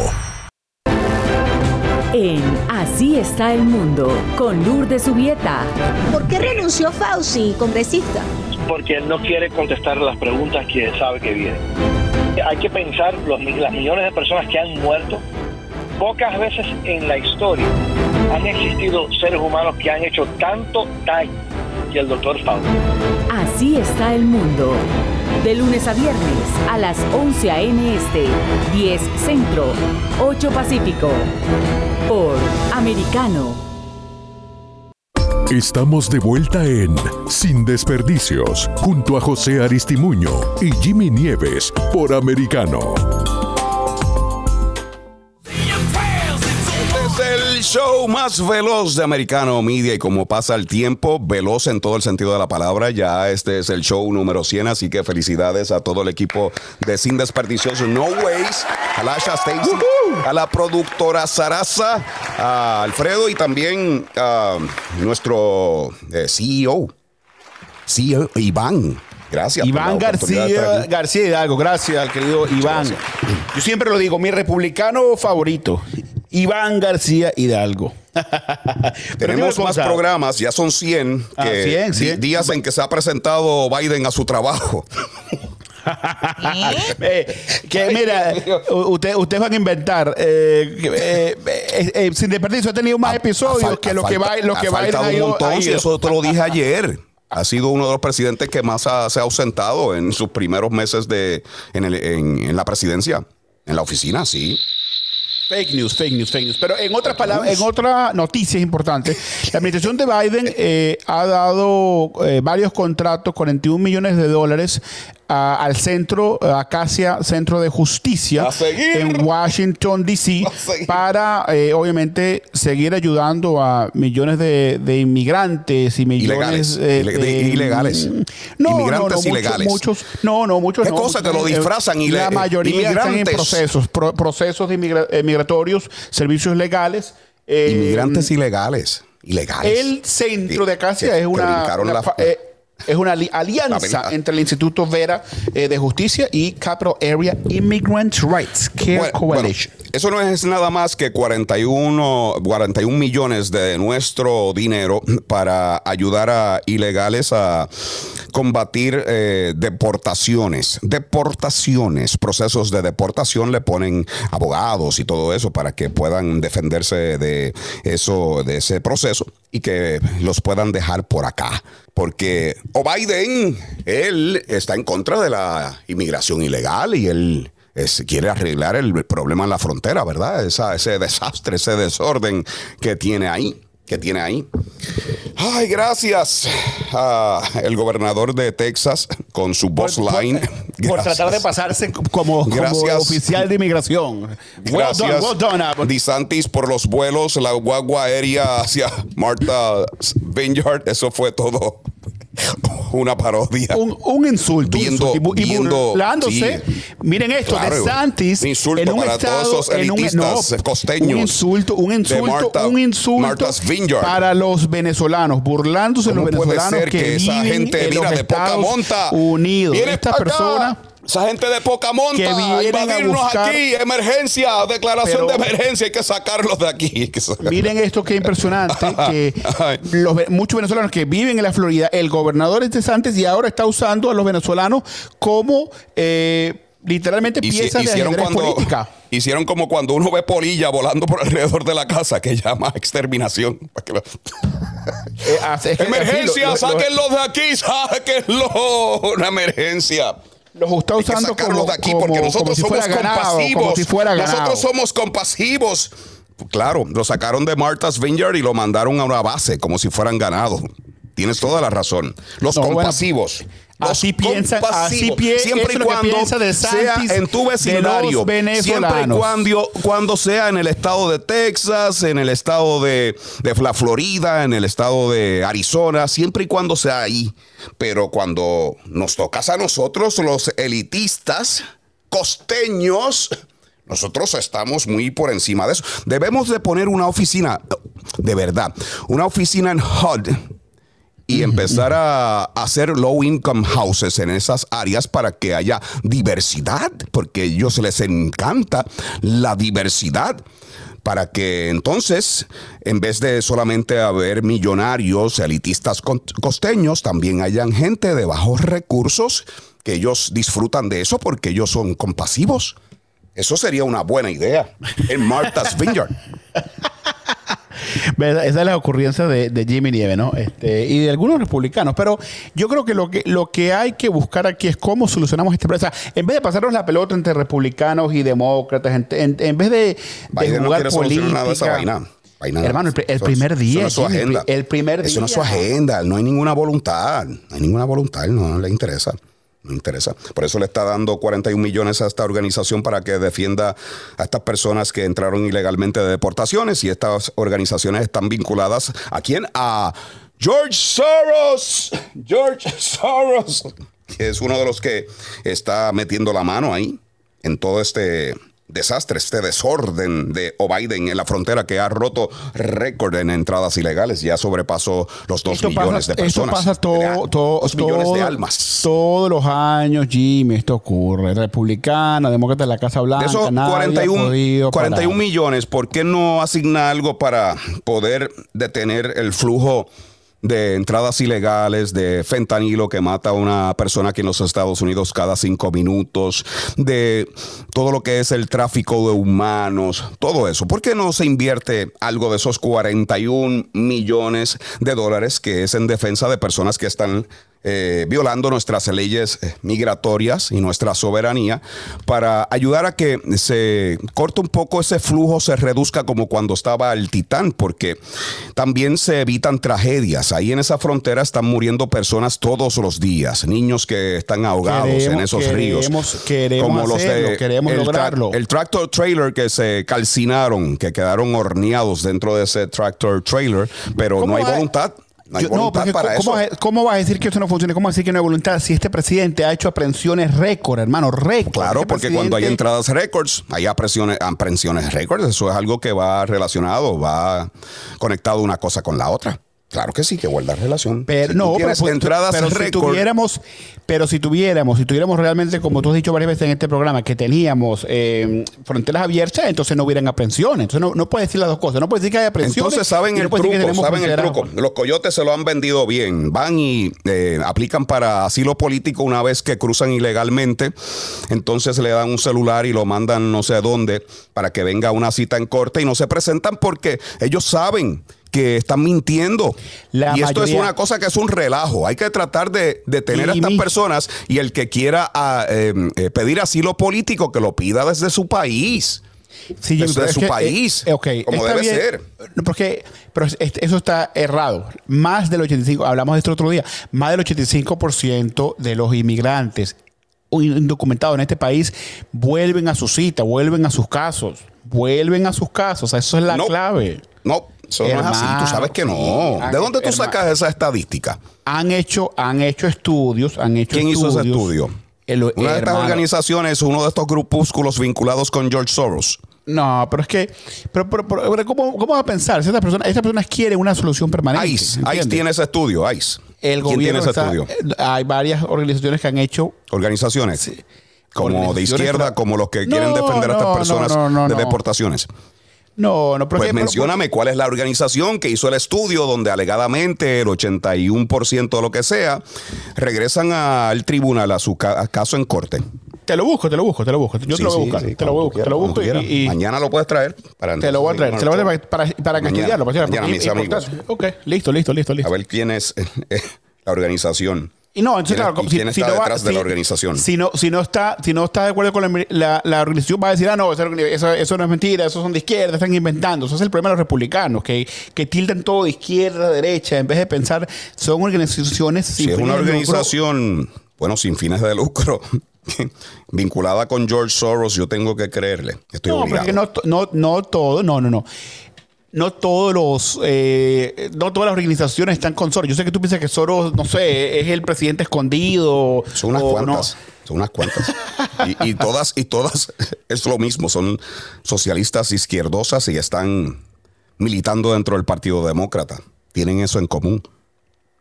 En Así está el mundo, con Lourdes Subieta. ¿Por qué renunció Fauci, congresista? Porque no quiere contestar las preguntas que sabe que vienen. Hay que pensar los, las millones de personas que han muerto. Pocas veces en la historia han existido seres humanos que han hecho tanto daño que el doctor Fauci. Así está el mundo. De lunes a viernes a las 11 a.m. Este, 10 Centro, 8 Pacífico. Por Americano. Estamos de vuelta en Sin Desperdicios, junto a José Aristimuño y Jimmy Nieves por Americano. Show más veloz de Americano Media y como pasa el tiempo, veloz en todo el sentido de la palabra, ya este es el show número 100, así que felicidades a todo el equipo de Sin Desperdicios No Ways, a Lasha Stacy, a la productora Sarasa, a Alfredo y también a nuestro eh, CEO, CEO Iván. Gracias. Iván García. García Hidalgo, gracias al querido Iván. gracias. Yo siempre lo digo, mi republicano favorito, Iván García Hidalgo. Tenemos más cosa, programas, ya son 100, Ah, que 100, di- 100. días en que se ha presentado Biden a su trabajo. eh, que mira, u- usted- ustedes van a inventar. eh, eh, eh, eh, sin desperdicio, ha tenido más episodios Ha que lo que va, lo que faltado ha un montón, ha y ido. eso te lo dije ayer. Ha sido uno de los presidentes que más ha- se ha ausentado en sus primeros meses de, en, el- en- en la presidencia, en la oficina, sí. Fake news, fake news, fake news. Pero en otras palabras, en otra noticia importante, la administración de Biden eh, ha dado eh, varios contratos, 41 millones de dólares a- al centro, Acacia Centro de Justicia en Washington, D.C., para eh, obviamente seguir ayudando a millones de, de inmigrantes y millones Ilegales. eh, de- ilegales. No, Inmigrantes no, ilegales. Muchos, no, no, muchos ¿Qué no. cosa que lo Eh, disfrazan? Ile- La mayoría están en procesos, pro- procesos de eh, migratorios, servicios legales. eh, Inmigrantes ilegales. Ilegales. El centro de Acacia es una, la- eh, es una alianza entre el Instituto Vera eh, de Justicia y Capital Area Immigrant Rights Care Bueno, Coalition. bueno, eso no es nada más que 41, 41 millones de nuestro dinero para ayudar a ilegales a combatir eh, deportaciones. Deportaciones, procesos de deportación le ponen abogados y todo eso para que puedan defenderse de eso, de ese proceso y que los puedan dejar por acá. Porque o Biden, él está en contra de la inmigración ilegal y él es- quiere arreglar el problema en la frontera, ¿verdad? Esa- ese desastre, ese desorden que tiene ahí, que tiene ahí. Ay, gracias a el gobernador de Texas con su boss line. Por Gracias. tratar de pasarse como, oficial de inmigración. Well Gracias, done, well done. DeSantis, por los vuelos, la guagua aérea hacia Martha Vineyard. Eso fue todo una parodia. un, un insulto. Viendo- insulto, y viendo- burlándose. sí. Miren esto, Claro, DeSantis. un insulto en un para estado, todos esos en un- elitistas no, costeños Un insulto, un de insulto, Martha- un insulto para los venezolanos, burlándose de los ¿Cómo puede venezolanos ser que, que esa viven gente en mira los de poca Estados monta? Unidos. Estas para acá. Esa gente de poca monta que a vienen a invadirnos buscar- aquí, emergencia, declaración Pero- de emergencia, hay que sacarlos de aquí. Miren esto que impresionante, que los, muchos venezolanos que viven en la Florida, el gobernador es DeSantis y ahora está usando a los venezolanos como eh, literalmente piezas de ajedrez cuando política. hicieron como cuando uno ve polilla volando por alrededor de la casa que llama exterminación. Emergencia, sáquenlos de aquí, sáquenlos. Una emergencia. Los está usando como, de aquí como- porque nosotros si somos ganado, compasivos. como si fuera ganado. nosotros somos compasivos. Claro, lo sacaron de Martha's Vineyard y lo mandaron a una base como si fueran ganados. Tienes toda la razón. Los No, compasivos. Así piensa- así pie- siempre y cuando piensa de sea Santis en tu vecindario. Siempre y cuando, cuando sea en el estado de Texas, en el estado de, de la Florida, en el estado de Arizona, siempre y cuando sea ahí. Pero cuando nos tocas a nosotros, los elitistas costeños, nosotros estamos muy por encima de eso. Debemos de poner una oficina, de verdad, una oficina en HUD y empezar a hacer low income houses en esas áreas para que haya diversidad, porque a ellos les encanta la diversidad. Para que entonces, en vez de solamente haber millonarios, elitistas costeños, también hayan gente de bajos recursos que ellos disfrutan de eso porque ellos son compasivos. Eso sería una buena idea en Martha's Vineyard. Esa es la ocurrencia de, de Jimmy Nieve, ¿no? Este, y de algunos republicanos. Pero yo creo que lo que lo que hay que buscar aquí es cómo solucionamos este problema. O sea, en vez de pasarnos la pelota entre republicanos y demócratas, en, en- en vez de, de no jugar quiere solucionar nada de esa política. vaina. Vaina- Hermano, el, primer día. Eso no es su agenda. El primer día. Eso no es su agenda. No hay ninguna voluntad. No hay ninguna voluntad. No le interesa. No interesa. Por eso le está dando 41 millones a esta organización para que defienda a estas personas que entraron ilegalmente de deportaciones. Y estas organizaciones están vinculadas a quién? A George Soros. George Soros. Que es uno de los que está metiendo la mano ahí en todo este desastre, este desorden de O'Biden en la frontera que ha roto récord en entradas ilegales. Ya sobrepasó los dos Esto millones pasa, de personas. Esto pasa todo, dos millones de almas. Todos los años, Jimmy, esto ocurre. Republicana, demócrata de la Casa Blanca. De esos nadie ha 41, podido 41 parar. millones, ¿por qué no asigna algo para poder detener el flujo de entradas ilegales, de fentanilo que mata a una persona aquí en los Estados Unidos cada cinco minutos, de todo lo que es el tráfico de humanos, todo eso? ¿Por qué no se invierte algo de esos 41 millones de dólares que es en defensa de personas que están eh, violando nuestras leyes eh, migratorias y nuestra soberanía para ayudar a que se corte un poco ese flujo, se reduzca como cuando estaba el Titán, porque también se evitan tragedias. Ahí en esa frontera están muriendo personas todos los días, niños que están ahogados en Queremos- esos ríos. queremos- queremos hacerlo, queremos el tra- lograrlo. el tractor trailer que se calcinaron, que quedaron horneados dentro de ese tractor trailer, pero ¿Cómo no hay voluntad. No hay Yo- no, voluntad porque para ¿cómo, eso. vas a- ¿cómo vas a decir que eso no funciona? ¿Cómo vas a decir que no hay voluntad si este presidente ha hecho aprehensiones récord, hermano? Récord. Claro, Este porque cuando hay entradas récords, hay apresiones, aprehensiones récords. Eso es algo que va relacionado, va conectado una cosa con la otra. Claro que sí, que guarda relación. Pero Si no, pero, pues, entradas pero si tuviéramos, pero si tuviéramos, si tuviéramos realmente, como tú has dicho varias veces en este programa, que teníamos eh, fronteras abiertas, entonces no hubieran aprehensiones. Entonces no, no puedes decir las dos cosas. No puedes decir que hay aprehensiones. Entonces saben no el truco, saben el truco. Los coyotes se lo han vendido bien. Van y eh, aplican para asilo político una vez que cruzan ilegalmente. Entonces le dan un celular y lo mandan no sé a dónde para que venga a una cita en corte y no se presentan porque ellos saben que están mintiendo. La y esto mayoría- es una cosa que es un relajo. Hay que tratar de detener a estas personas y el que quiera ah, eh, eh, pedir asilo político que lo pida desde su país. Sí, Desde es su que, país, eh, ok, como está debe bien, ser. Porque, pero es- es- eso está errado. Más del 85, hablamos de esto otro día, más del 85% de los inmigrantes indocumentados en este país vuelven a su cita, vuelven a sus casos, vuelven a sus casos. Eso es la No. clave. No, eso no es así. Tú sabes que no. sí, ¿De dónde tú hermano. sacas esa estadística? Han hecho, han hecho estudios, han hecho ¿Quién hizo ese estudio? El- Una de estas organizaciones, uno de estos grupúsculos vinculados con George Soros. No, pero es que, pero, pero- ¿cómo, ¿cómo vas a pensar? Si estas personas, estas personas quieren una solución permanente. ICE, ¿entiendes? ICE tiene ese estudio, ICE. El ¿Quién tiene ese está- estudio? eh, Hay varias organizaciones que han hecho Organizaciones. Como de izquierda, como los que No, quieren defender a estas no, personas no, de deportaciones. No, no, pero Pues pero- mencióname cuál es la organización que hizo el estudio donde alegadamente el 81% de lo que sea regresan al tribunal a su ca- caso en corte. Te lo busco, te lo busco, te lo busco. Yo te lo voy a buscar. te lo voy a buscar. Te lo busco y, Mañana lo puedes traer. Para te lo voy a traer. Te lo voy a traer para, para, que estudiarlo. Para, mañana, mis amigos. Ok, listo, listo, listo, listo. A ver quién es eh, la organización. Y no, entonces, claro, ¿quién si, está detrás de la organización? Si no, si, no está, si no está de acuerdo con la, la, organización, va a decir, ah, no, eso, eso, no es mentira, esos son de izquierda, están inventando. Eso es el problema de los republicanos, que, que tildan todo de izquierda, derecha, en vez de pensar, son organizaciones Si es una organización, bueno, sin fines de lucro, vinculada con George Soros, yo tengo que creerle. Estoy no, obligado. no, no, no todo, no, no, no no todos los eh, no todas las organizaciones están con Soros. Yo sé que tú piensas que Soros, no sé, es el presidente escondido. Son unas cuantas. Son unas cuantas. y, todas, y todas es lo mismo. Son socialistas izquierdosas y están militando dentro del Partido Demócrata. Tienen eso en común.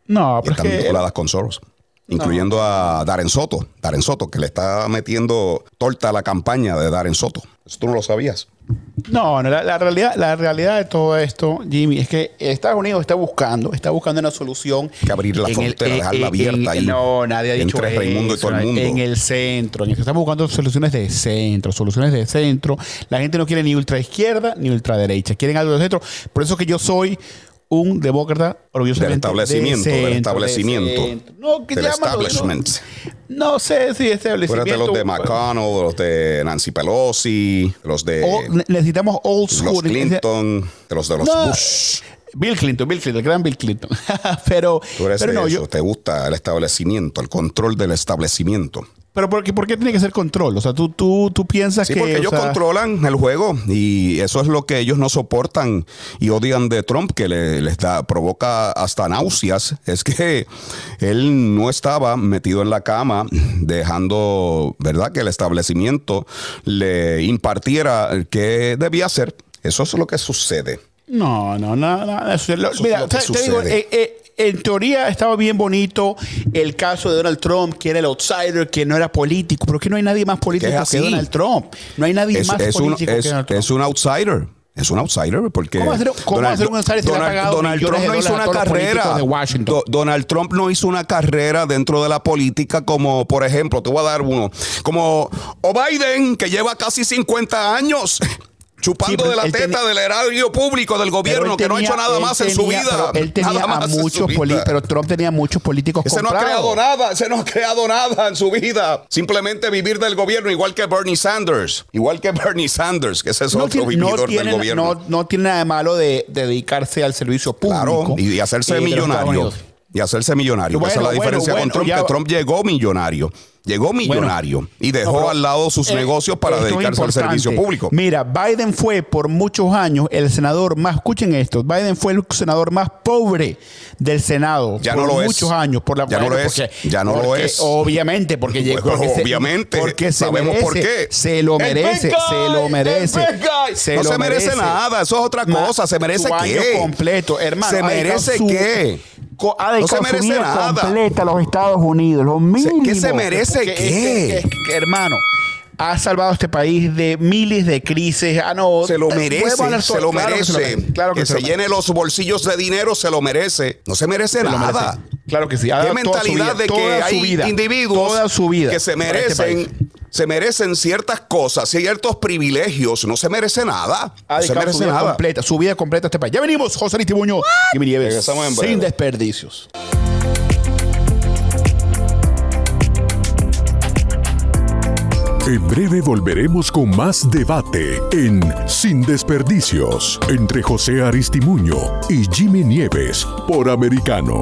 No, pero están vinculadas con Soros. Incluyendo a Darren Soto. Darren Soto, que le está metiendo torta a la campaña de Darren Soto. Eso tú no lo sabías. No, la, realidad, la realidad de todo esto, Jimmy, es que Estados Unidos está buscando, está buscando una solución. Que abrir la frontera, dejarla abierta ahí. No, nadie ha dicho entre eso, Raimundo y todo el mundo. En el centro. Estamos buscando soluciones de centro, soluciones de centro. La gente no quiere ni ultra izquierda ni ultra derecha, quieren algo de centro. Por eso que yo soy un demócrata orgullosamente del establecimiento, del establecimiento, no, ¿qué del establishment. No, sé si establecimiento. de los de McConnell, los de Nancy Pelosi, los de necesitamos old school, los Clinton, de los de los Bush. Bill Clinton, Bill Clinton, el gran Bill Clinton. pero, Tú eres pero de no, eso, yo, te gusta el establecimiento, el control del establecimiento. Pero ¿por qué, ¿por qué, tiene que ser control? O sea, tú, tú, tú piensas sí, que... porque ellos controlan el juego y eso es lo que ellos no soportan y odian de Trump, que le, les da, provoca hasta náuseas. Es que él no estaba metido en la cama dejando, ¿verdad?, que el establecimiento le impartiera qué debía hacer. Eso es lo que sucede. No, no, no, no. Eso, mira, te, te, digo, eh, eh, en teoría estaba bien bonito el caso de Donald Trump, que era el outsider, que no era político, pero que no hay nadie más político que Donald Trump. No hay nadie más político un, que Donald Trump. Es un outsider. Es un outsider porque ¿Cómo hacer, cómo Donald, hacer un outsider si Donald, le ha pagado Donald Trump no hizo una carrera. De Washington? Do, Donald Trump no hizo una carrera dentro de la política como, por ejemplo, te voy a dar uno, como o Biden que lleva casi 50 años chupando sí, de la teta del erario público del gobierno tenía, que no ha hecho nada más tenía, en su vida. Él tenía a muchos pero Trump tenía muchos políticos comprados. no ha creado nada, ese no ha creado nada en su vida. Simplemente vivir del gobierno, igual que Bernie Sanders. Igual que Bernie Sanders, que ese es no otro vividor tiene, del gobierno. No, no, tiene nada de malo de, de, dedicarse al servicio público. Claro, y, hacerse eh, millonario. Y hacerse millonario. Bueno, Esa es la bueno, diferencia bueno, con Trump, ya- que Trump llegó millonario. Llegó millonario y dejó No, al lado sus eh, negocios para es dedicarse al servicio público. Mira, Biden fue por muchos años el senador más, escuchen esto, Biden fue el senador más pobre del Senado. Ya por no lo es. muchos años. Por la, Ya no lo es. Ya no lo es. Obviamente, porque llegó. Porque se- obviamente. porque se Sabemos merece, por qué. Se lo merece, se lo merece. Se no lo se merece nada, eso es otra cosa. ¿Se merece qué? completo, hermano. ¿Se merece qué? Co- ha No dedicado se merece nada. completa a los Estados Unidos, lo mínimo. ¿Qué se merece qué? que- que- que, hermano, ha salvado a este país de miles de crisis. Ah, no, Se lo eh, merece, se lo Claro que se lo merece. merece. Claro que, que se se lo llene los bolsillos de dinero, se lo merece. No se merece Se nada. merece. Claro que sí. Ha Qué dado toda su mentalidad vida, de que toda su hay vida, individuos toda su vida que se este merecen, se merecen ciertas cosas, ciertos privilegios. No se merece nada. Ha No se merece su vida nada. completa, su vida completa a este país. Ya venimos, José Luis Tibuño y Nieves, sin desperdicios. En breve volveremos con más debate en Sin Desperdicios entre José Aristimuño y Jimmy Nieves por Americano.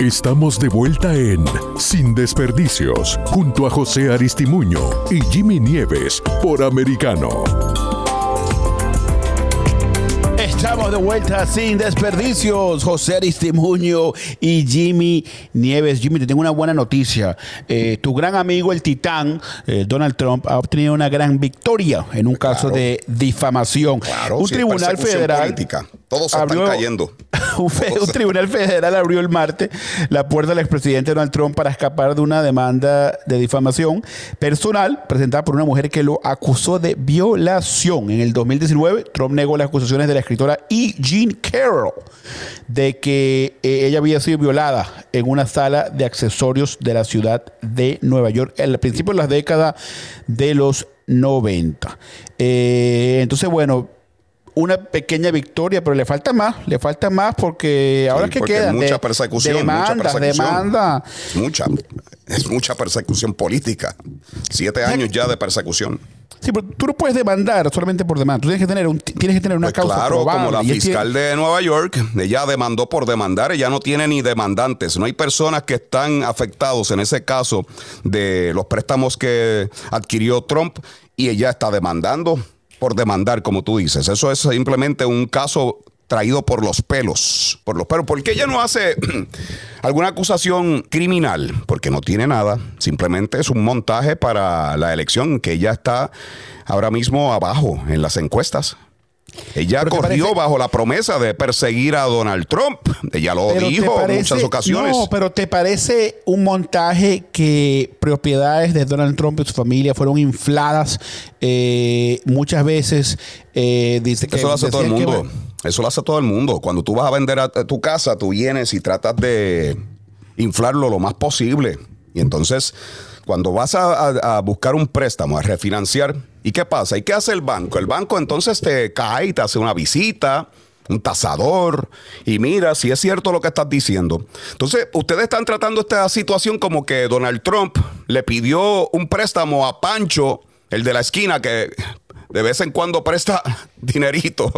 Estamos de vuelta en Sin Desperdicios, junto a José Aristimuño y Jimmy Nieves por Americano. Estamos de vuelta sin desperdicios. José Aristimuño y Jimmy Nieves. Jimmy, te tengo una buena noticia. Eh, tu gran amigo, el titán, eh, Donald Trump, ha obtenido una gran victoria en un caso de difamación. Claro, un sí, tribunal federal. política. Todos se están cayendo. Un, fe- un tribunal federal abrió el martes la puerta al expresidente Donald Trump para escapar de una demanda de difamación personal presentada por una mujer que lo acusó de violación. En el 2019, Trump negó las acusaciones de la escritora E. Jean Carroll de que eh, ella había sido violada en una sala de accesorios de la ciudad de Nueva York al principio de las décadas de los 90. Eh, entonces, bueno, una pequeña victoria, pero le falta más, le falta más porque ahora Sí, que porque queda mucha persecución, demanda, mucha persecución. demanda. Es mucha, es mucha persecución política. Siete años ya de persecución. Sí, pero tú no puedes demandar solamente por demanda. Tú tienes que tener, un, tienes que tener una Pues causa claro, probable. como la Y fiscal de Nueva York, ella demandó por demandar, ella no tiene ni demandantes. No hay personas que están afectados en ese caso de los préstamos que adquirió Trump y ella está demandando por demandar, como tú dices. Eso es simplemente un caso traído por los pelos, por los pelos, porque ella no hace alguna acusación criminal, porque no tiene nada, simplemente es un montaje para la elección, que ella está ahora mismo abajo en las encuestas. Ella corrió parece- bajo la promesa de perseguir a Donald Trump. Ella lo Pero dijo en muchas ocasiones. No, pero ¿te parece un montaje que propiedades de Donald Trump y su familia fueron infladas eh, muchas veces? eh, dice que Eso lo hace todo el que- mundo. Eso lo hace todo el mundo. Cuando tú vas a vender a, a tu casa, tú vienes y tratas de inflarlo lo más posible. Y entonces, cuando vas a, a- a buscar un préstamo, a refinanciar, ¿y qué pasa? ¿Y qué hace el banco? El banco entonces te cae y te hace una visita, un tasador, y mira si es cierto lo que estás diciendo. Entonces, ustedes están tratando esta situación como que Donald Trump le pidió un préstamo a Pancho, el de la esquina, que de vez en cuando presta dinerito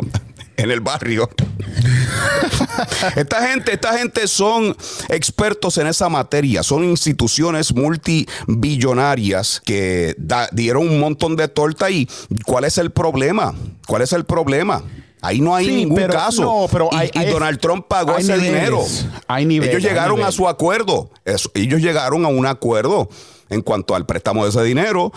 en el barrio. esta gente, esta gente son expertos en esa materia, son instituciones multibillonarias que da- dieron un montón de torta y ¿cuál es el problema? ¿Cuál es el problema? Ahí no hay Sí, ningún pero- caso. no, pero y, hay- y Donald Trump pagó ese niveles, dinero. hay niveles, Ellos hay llegaron a su acuerdo. Eso- ellos llegaron a un acuerdo en cuanto al préstamo de ese dinero.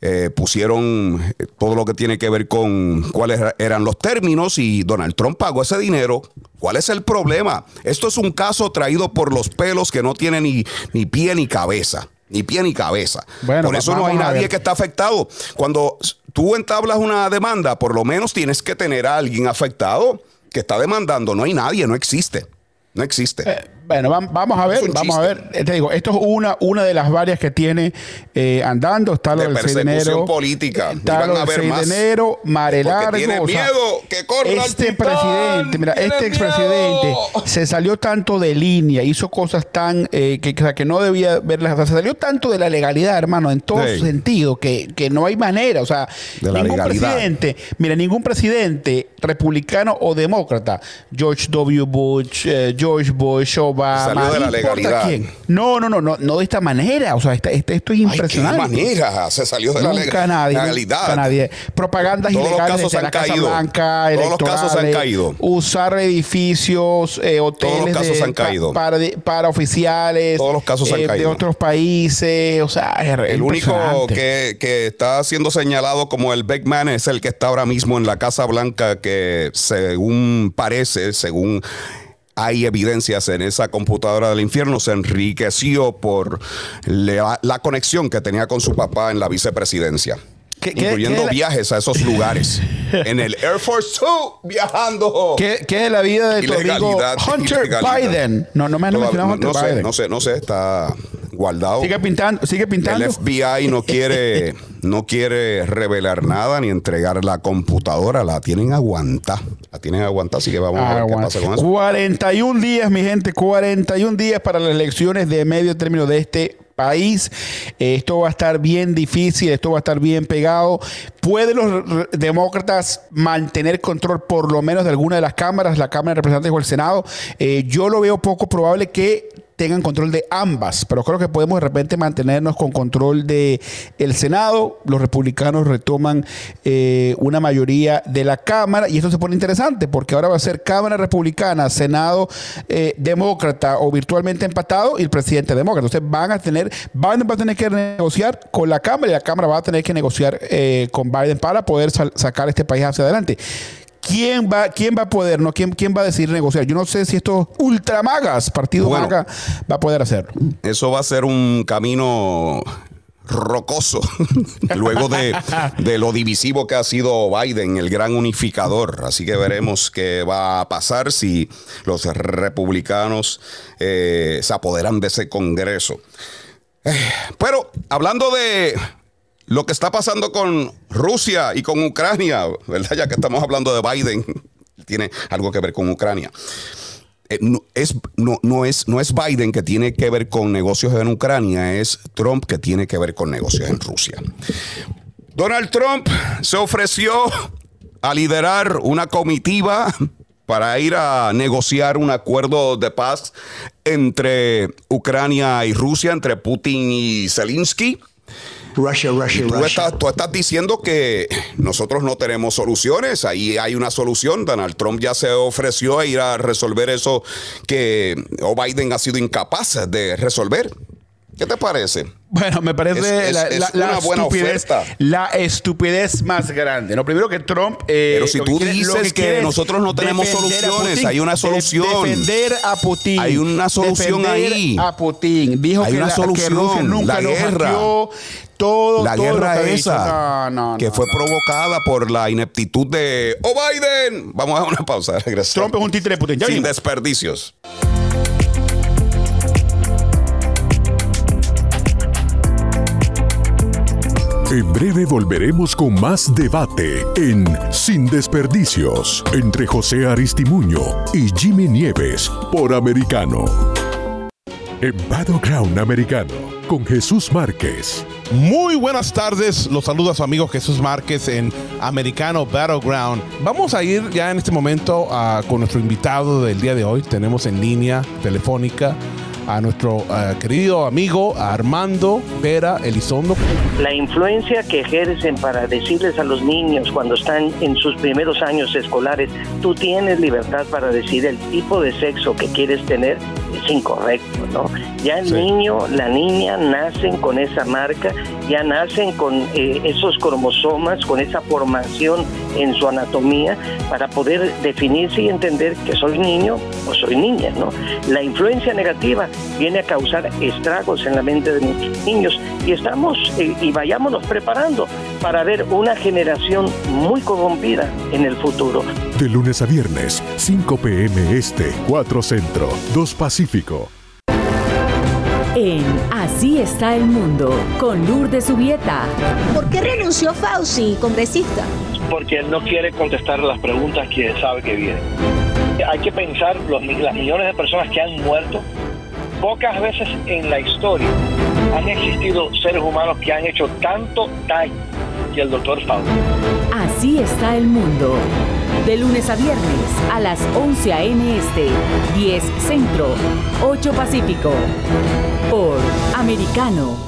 Eh, pusieron eh, todo lo que tiene que ver con cuáles eran los términos y Donald Trump pagó ese dinero. ¿Cuál es el problema? Esto es un caso traído por los pelos que no tiene ni, ni pie ni cabeza. Ni pie ni cabeza. Bueno, por eso no hay nadie que está afectado. Cuando tú entablas una demanda, por lo menos tienes que tener a alguien afectado que está demandando. No hay nadie, no existe. No existe. Eh, Bueno, vam- vamos a ver, vamos a ver. Te digo, esto es una, una de las varias que tiene eh, andando. Está lo De del 6 de persecución enero. política. Está van lo a del haber 6 más. de enero, Mare Largo. tiene o sea, miedo que corra Este presidente, mira, este expresidente se salió tanto de línea, hizo cosas tan eh, que, que no debía verlas. o sea, se salió tanto de la legalidad, hermano, en todo Sí. sentido, que, que no hay manera. O sea, De ningún legalidad. presidente, mira, ningún presidente republicano o demócrata, George W. Bush, eh, George Bush, Obama, Salió de la legalidad. quién. No, no, no, no, no de esta manera. O sea, esta- este- esto es Ay, qué impresionante. manera se salió de la Nunca lega- nadie, legalidad. nadie. Propagandas Todos los ilegales casos desde han la Casa caído. Blanca, Todos los casos han caído. Usar edificios, eh, hoteles Todos los casos de- han caído. para, de- para oficiales Todos los casos han eh, de caído. otros países. O sea, es El único impresionante. que, que está siendo señalado como el big man es el que está ahora mismo en la Casa Blanca, que según parece, según hay evidencias en esa computadora del infierno, se enriqueció por la, conexión que tenía con su papá en la vicepresidencia. ¿Qué- qué- incluyendo qué viajes a esos lugares. en el Air Force Two, viajando. ¿Qué, qué es la vida de tu amigo Hunter ilegalidad. Biden? No, no me han Toda- mencionado no, Hunter no sé, Biden. no sé, no sé, está guardado. Sigue pintando, sigue pintando. El FBI no quiere, no quiere revelar nada ni entregar la computadora. La tienen aguantada. La tienen aguantada, así que vamos a ver qué pasa con eso. 41 días, mi gente, 41 días para las elecciones de medio término de este país. Esto va a estar bien difícil, esto va a estar bien pegado. ¿Pueden los demócratas mantener control por lo menos de alguna de las cámaras, la Cámara de Representantes o el Senado? Eh, yo lo veo poco probable que tengan control de ambas, pero creo que podemos de repente mantenernos con control de el Senado. Los republicanos retoman eh, una mayoría de la Cámara y esto se pone interesante porque ahora va a ser Cámara Republicana, Senado eh, Demócrata o virtualmente empatado y el presidente demócrata. Entonces van a tener, Biden va a tener que negociar con la Cámara y la Cámara va a tener que negociar eh, con Biden para poder sacar este país hacia adelante. ¿Quién va, ¿Quién va a poder? No? ¿Quién, ¿Quién va a decidir negociar? Yo no sé si estos ultramagas, partido Bueno. maga, va a poder hacerlo. Eso va a ser un camino rocoso luego de, de lo divisivo que ha sido Biden, el gran unificador. Así que veremos qué va a pasar si los republicanos eh, se apoderan de ese Congreso. Eh, Pero hablando de lo que está pasando con Rusia y con Ucrania, ¿verdad? Ya que estamos hablando de Biden, tiene algo que ver con Ucrania. Eh, es, no, no es, no es Biden que tiene que ver con negocios en Ucrania, es Trump que tiene que ver con negocios en Rusia. Donald Trump se ofreció a liderar una comitiva para ir a negociar un acuerdo de paz entre Ucrania y Rusia, entre Putin y Zelensky. Russia, Russia, Tú Russia. estás, tú estás diciendo que nosotros no tenemos soluciones. Ahí hay una solución. Donald Trump ya se ofreció a ir a resolver eso que o Biden ha sido incapaz de resolver. ¿Qué te parece? Bueno, me parece Es- es- la, es la- la una buena estupidez, la estupidez más grande. Lo primero que Trump. eh, Pero si lo tú lo dices que nosotros no tenemos soluciones, Putin. hay una De- solución. defender a Putin. Hay una solución ahí. A Putin. Dijo Hay que, una que solución. Nunca La lo guerra. hackeó. Todo, La todo lo guerra que esa No, no, que no, fue provocada por la ineptitud de ¡Oh, Biden! Vamos a una pausa. regresamos. Trump es un títere de Putin. Ya Sin desperdicios. En breve volveremos con más debate en Sin Desperdicios entre José Aristimuño y Jimmy Nieves por Americano. En Battleground Americano con Jesús Márquez. Muy buenas tardes, los saluda su amigo Jesús Márquez en Americano Battleground. Vamos a ir ya en este momento ah, con nuestro invitado del día de hoy. Tenemos en línea telefónica a nuestro eh, querido amigo Armando Vera Elizondo. La influencia que ejercen para decirles a los niños cuando están en sus primeros años escolares, tú tienes libertad para decir el tipo de sexo que quieres tener, es incorrecto, ¿no? Ya el niño, la niña nacen con esa marca, ya nacen con eh, esos cromosomas, con esa formación en su anatomía para poder definirse y entender que soy niño o soy niña, ¿no? La influencia negativa viene a causar estragos en la mente de nuestros niños y estamos eh, y vayámonos preparando para ver una generación muy corrompida en el futuro. De lunes a viernes, 5 p.m. Este, 4 Centro, 2 Pacífico. En Así está el mundo, con Lourdes Subieta. ¿Por qué renunció Fauci, congresista? Porque él no quiere contestar las preguntas que sabe que vienen. Hay que pensar los, las millones de personas que han muerto. Pocas veces en la historia han existido seres humanos que han hecho tanto daño que el doctor Fauci. Así está el mundo. De lunes a viernes a las 11 a.m. Este, 10 Centro, 8 Pacífico. Por Americano.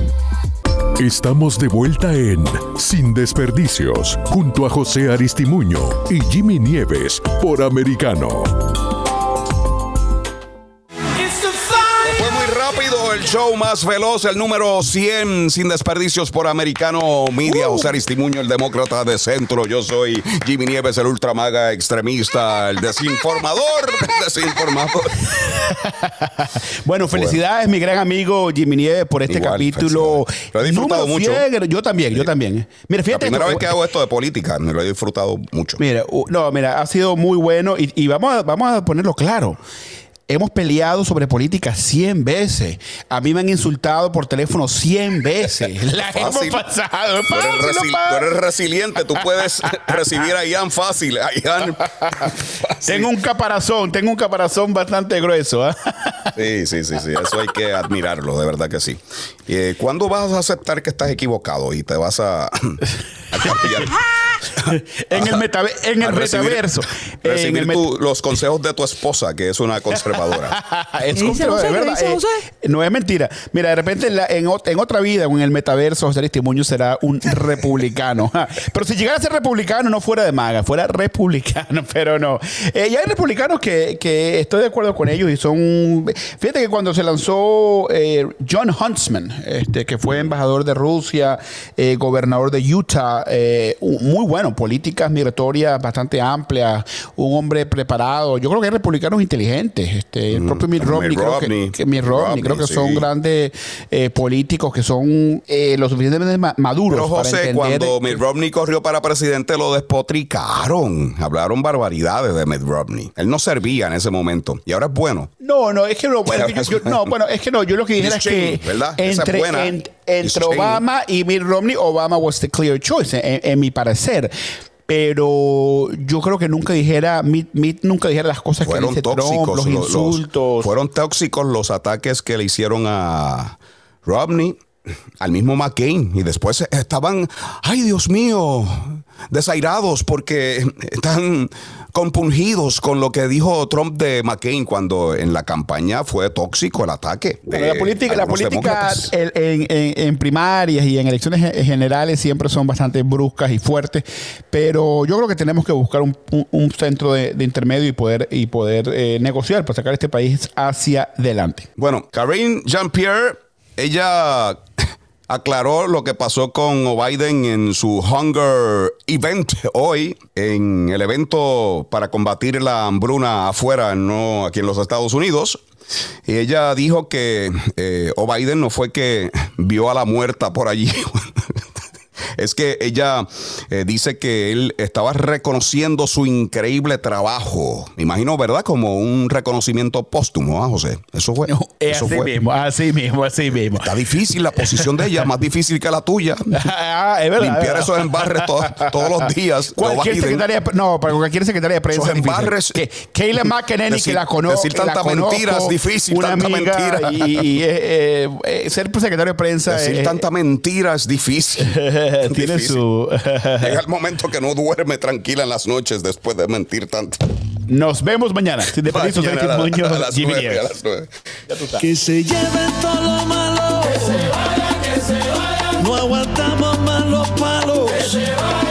Estamos de vuelta en Sin Desperdicios, junto a José Aristimuño y Jimmy Nieves por Americano. Show más veloz, el número 100 sin desperdicios por Americano Media. José Aristimuño, el demócrata de centro. Yo soy Jimmy Nieves, el ultramaga extremista, el desinformador, el desinformador. Bueno, felicidades, mi gran amigo Jimmy Nieves, por este Igual, capítulo. Lo he disfrutado mucho. 100. Yo también, yo también. Mira, La fíjate. primera esto- vez que hago esto de política, me lo he disfrutado mucho. Mira, no, mira, ha sido muy bueno y, y vamos, a, vamos a ponerlo claro. Hemos peleado sobre política 100 veces. A mí me han insultado por teléfono 100 veces. La hemos pasado. Tú eres, fácil, tú eres resiliente, tú puedes recibir a Ian fácil. A Ian fácil. Tengo un caparazón, tengo un caparazón bastante grueso. ¿ah? Sí, sí, sí, sí, eso hay que admirarlo, de verdad que sí. Eh, ¿Cuándo vas a aceptar que estás equivocado y te vas a, a cambiar? en el, metaver- en A el recibir- metaverso. En Recibir el met- tu- los consejos de tu esposa, que es una conservadora. es ¿Qué dice conservador, José? es ¿Qué verdad. eh, no es mentira. Mira, de repente en, la- en ot- en otra vida o en el metaverso, José Aristimuño será un republicano. Pero si llegara a ser republicano, no fuera de maga, fuera republicano, pero no. Eh, y hay republicanos que, que estoy de acuerdo con ellos y son. Fíjate que cuando se lanzó eh, John Huntsman, este, que fue embajador de Rusia, eh, gobernador de Utah, eh, muy bueno, políticas migratorias bastante amplias, un hombre preparado. Yo creo que hay republicanos inteligentes. Este, el propio Mitt Romney, creo que- que, Mitt Romney, Romney, creo que son grandes eh, políticos que son eh, lo suficientemente ma- maduros Pero para José, entender cuando Mitt Romney corrió para presidente, lo despotricaron. Hablaron barbaridades de Mitt Romney. Él no servía en ese momento. Y ahora es bueno. No, no, es que no, bueno, yo- yo- no, bueno, es que no, yo lo que dijera es que. Esa es entre, buena. Miss entre. Obama y Mitt Romney, Obama was the clear choice, en, en mi parecer. Pero yo creo que nunca dijera, Mitt, Mitt nunca dijera las cosas que dice Trump, tóxicos. los lo- los- insultos. fueron tóxicos los ataques que le hicieron a Romney, al mismo McCain. Y después estaban, ay Dios mío, desairados porque están compungidos con lo que dijo Trump de McCain cuando en la campaña fue tóxico el ataque. Bueno, de la política, la política en, en- en- en primarias y en elecciones ge- generales siempre son bastante bruscas y fuertes, pero yo creo que tenemos que buscar un, un- un centro de, de intermedio y poder, y poder eh, negociar para sacar este país hacia adelante. Bueno, Karine Jean-Pierre, ella aclaró lo que pasó con Biden en su Hunger Event hoy, en el evento para combatir la hambruna afuera, no aquí en los Estados Unidos. Y ella dijo que eh, Biden no fue que vio a la muerta por allí. es que ella eh, dice que él estaba reconociendo su increíble trabajo. Me imagino, ¿verdad? Como un reconocimiento póstumo, ¿ah, José? Eso fue. eso así mismo, así mismo, así mismo. Está difícil la posición de ella, más difícil que la tuya. ah, es verdad, Limpiar esos embarres todos los días. Cualquier secretaria, no, para cualquier secretaria de prensa. Esos embarres. Que Kayla McEnany, que la conozco. Decir tanta mentira es difícil, una tanta amiga, mentira. Y, eh, eh, ser secretario de prensa. Decir eh, tanta mentira es difícil. tiene Difícil. su. Llega el momento que no duerme tranquila en las noches después de mentir tanto. Nos vemos mañana. Sin desperdicio, Mañana Sergio la- Muñoz, a las Jimmy a las. Ya tú sabes. Que se lleven todo lo malo. Que se vayan, que se vayan. No aguantamos más los palos. Que se vayan ya.